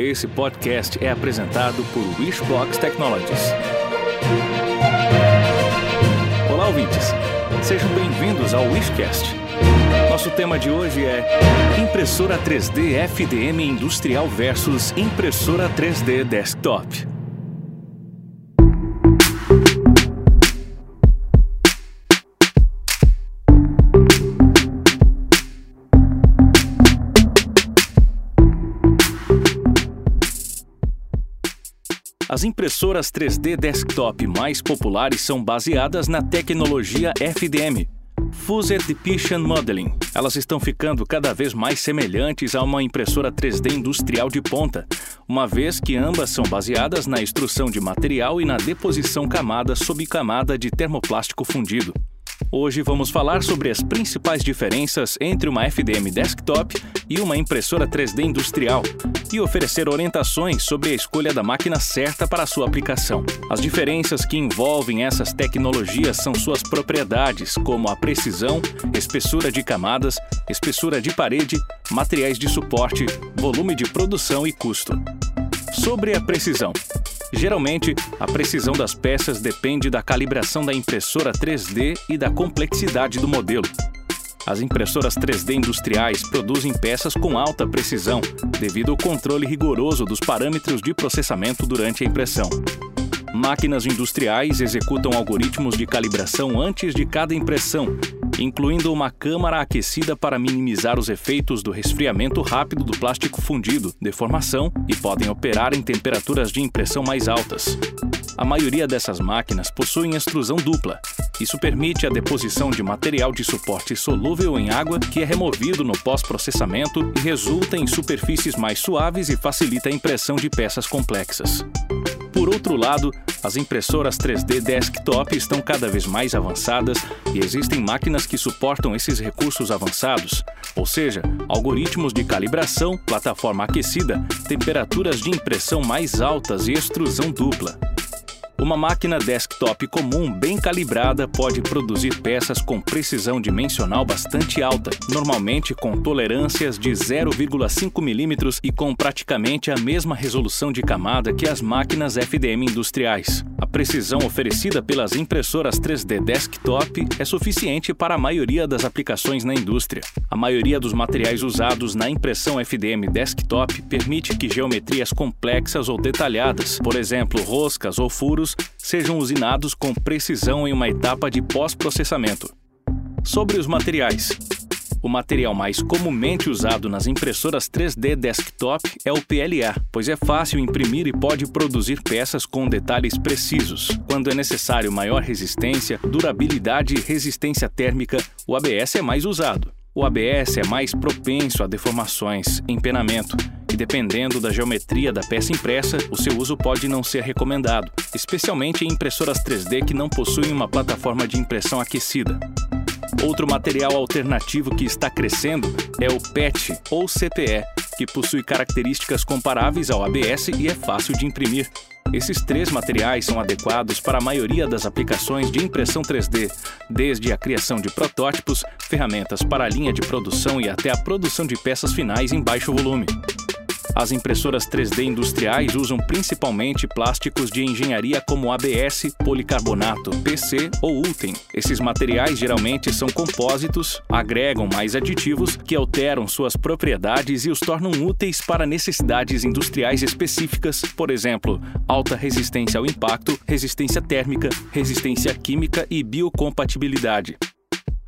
Esse podcast é apresentado por Wishbox Technologies. Olá, ouvintes. Sejam bem-vindos ao Wishcast. Nosso tema de hoje é impressora 3D FDM industrial versus impressora 3D desktop. As impressoras 3D desktop mais populares são baseadas na tecnologia FDM, Fused Depiction Modeling. Elas estão ficando cada vez mais semelhantes a uma impressora 3D industrial de ponta, uma vez que ambas são baseadas na extrusão de material e na deposição camada sob camada de termoplástico fundido. Hoje vamos falar sobre as principais diferenças entre uma FDM desktop e uma impressora 3D industrial e oferecer orientações sobre a escolha da máquina certa para a sua aplicação. As diferenças que envolvem essas tecnologias são suas propriedades, como a precisão, espessura de camadas, espessura de parede, materiais de suporte, volume de produção e custo. Sobre a precisão. Geralmente, a precisão das peças depende da calibração da impressora 3D e da complexidade do modelo. As impressoras 3D industriais produzem peças com alta precisão, devido ao controle rigoroso dos parâmetros de processamento durante a impressão. Máquinas industriais executam algoritmos de calibração antes de cada impressão, incluindo uma câmara aquecida para minimizar os efeitos do resfriamento rápido do plástico fundido, deformação e podem operar em temperaturas de impressão mais altas. A maioria dessas máquinas possuem extrusão dupla. Isso permite a deposição de material de suporte solúvel em água que é removido no pós-processamento e resulta em superfícies mais suaves e facilita a impressão de peças complexas. Por outro lado, as impressoras 3D desktop estão cada vez mais avançadas e existem máquinas que suportam esses recursos avançados, ou seja, algoritmos de calibração, plataforma aquecida, temperaturas de impressão mais altas e extrusão dupla. Uma máquina desktop comum bem calibrada pode produzir peças com precisão dimensional bastante alta, normalmente com tolerâncias de 0,5 mm e com praticamente a mesma resolução de camada que as máquinas FDM industriais. A precisão oferecida pelas impressoras 3D desktop é suficiente para a maioria das aplicações na indústria. A maioria dos materiais usados na impressão FDM desktop permite que geometrias complexas ou detalhadas, por exemplo, roscas ou furos, sejam usinados com precisão em uma etapa de pós-processamento. Sobre os materiais. O material mais comumente usado nas impressoras 3D desktop é o PLA, pois é fácil imprimir e pode produzir peças com detalhes precisos. Quando é necessário maior resistência, durabilidade e resistência térmica, o ABS é mais usado. O ABS é mais propenso a deformações, empenamento, e dependendo da geometria da peça impressa, o seu uso pode não ser recomendado, especialmente em impressoras 3D que não possuem uma plataforma de impressão aquecida. Outro material alternativo que está crescendo é o PET ou CPE, que possui características comparáveis ao ABS e é fácil de imprimir. Esses três materiais são adequados para a maioria das aplicações de impressão 3D, desde a criação de protótipos, ferramentas para a linha de produção e até a produção de peças finais em baixo volume. As impressoras 3D industriais usam principalmente plásticos de engenharia como ABS, policarbonato, PC ou ULTEM. Esses materiais geralmente são compósitos, agregam mais aditivos que alteram suas propriedades e os tornam úteis para necessidades industriais específicas, por exemplo, alta resistência ao impacto, resistência térmica, resistência química e biocompatibilidade.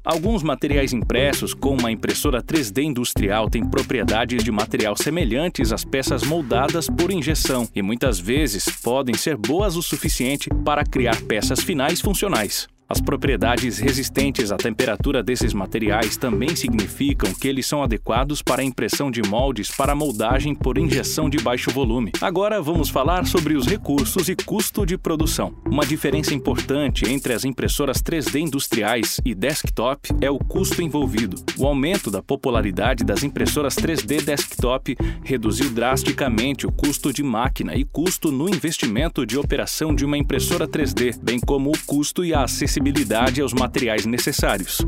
Alguns materiais impressos com uma impressora 3D industrial têm propriedades de material semelhantes às peças moldadas por injeção e muitas vezes podem ser boas o suficiente para criar peças finais funcionais. As propriedades resistentes à temperatura desses materiais também significam que eles são adequados para a impressão de moldes para moldagem por injeção de baixo volume. Agora vamos falar sobre os recursos e custo de produção. Uma diferença importante entre as impressoras 3D industriais e desktop é o custo envolvido. O aumento da popularidade das impressoras 3D desktop reduziu drasticamente o custo de máquina e custo no investimento de operação de uma impressora 3D, bem como o custo e a acessibilidade acessibilidade aos materiais necessários.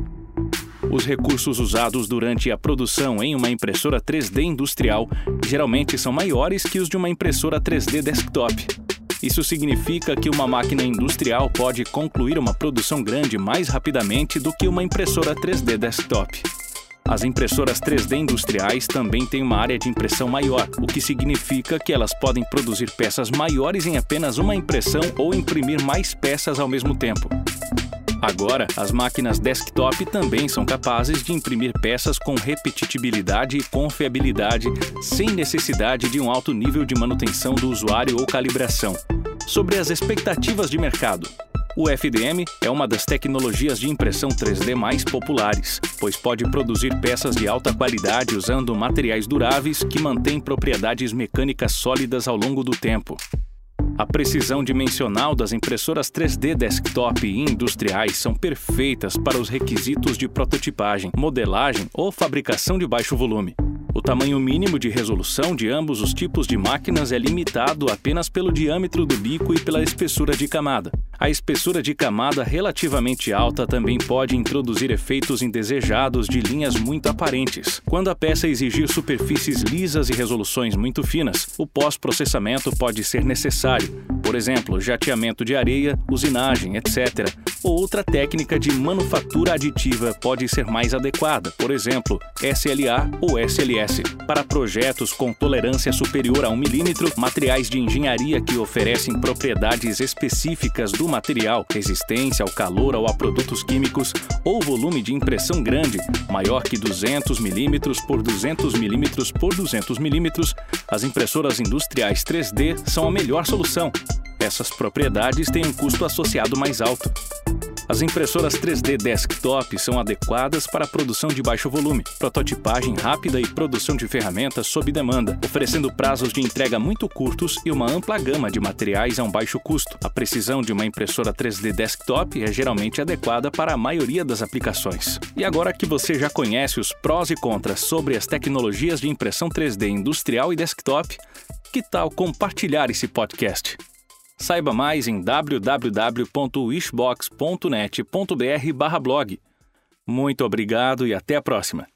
Os recursos usados durante a produção em uma impressora 3D industrial geralmente são maiores que os de uma impressora 3D desktop. Isso significa que uma máquina industrial pode concluir uma produção grande mais rapidamente do que uma impressora 3D desktop. As impressoras 3D industriais também têm uma área de impressão maior, o que significa que elas podem produzir peças maiores em apenas uma impressão ou imprimir mais peças ao mesmo tempo. Agora, as máquinas desktop também são capazes de imprimir peças com repetitibilidade e confiabilidade, sem necessidade de um alto nível de manutenção do usuário ou calibração. Sobre as expectativas de mercado. O FDM é uma das tecnologias de impressão 3D mais populares, pois pode produzir peças de alta qualidade usando materiais duráveis que mantêm propriedades mecânicas sólidas ao longo do tempo. A precisão dimensional das impressoras 3D desktop e industriais são perfeitas para os requisitos de prototipagem, modelagem ou fabricação de baixo volume. O tamanho mínimo de resolução de ambos os tipos de máquinas é limitado apenas pelo diâmetro do bico e pela espessura de camada. A espessura de camada relativamente alta também pode introduzir efeitos indesejados de linhas muito aparentes. Quando a peça exigir superfícies lisas e resoluções muito finas, o pós-processamento pode ser necessário, por exemplo, jateamento de areia, usinagem, etc. Ou outra técnica de manufatura aditiva pode ser mais adequada, por exemplo, SLA ou SLS. Para projetos com tolerância superior a 1 milímetro, materiais de engenharia que oferecem propriedades específicas do material, resistência ao calor ou a produtos químicos, ou volume de impressão grande, maior que 200 milímetros por 200 milímetros por 200 milímetros, as impressoras industriais 3D são a melhor solução. Essas propriedades têm um custo associado mais alto. As impressoras 3D desktop são adequadas para produção de baixo volume, prototipagem rápida e produção de ferramentas sob demanda, oferecendo prazos de entrega muito curtos e uma ampla gama de materiais a um baixo custo. A precisão de uma impressora 3D desktop é geralmente adequada para a maioria das aplicações. E agora que você já conhece os prós e contras sobre as tecnologias de impressão 3D industrial e desktop, que tal compartilhar esse podcast? Saiba mais em www.wishbox.net.br/blog. Muito obrigado e até a próxima.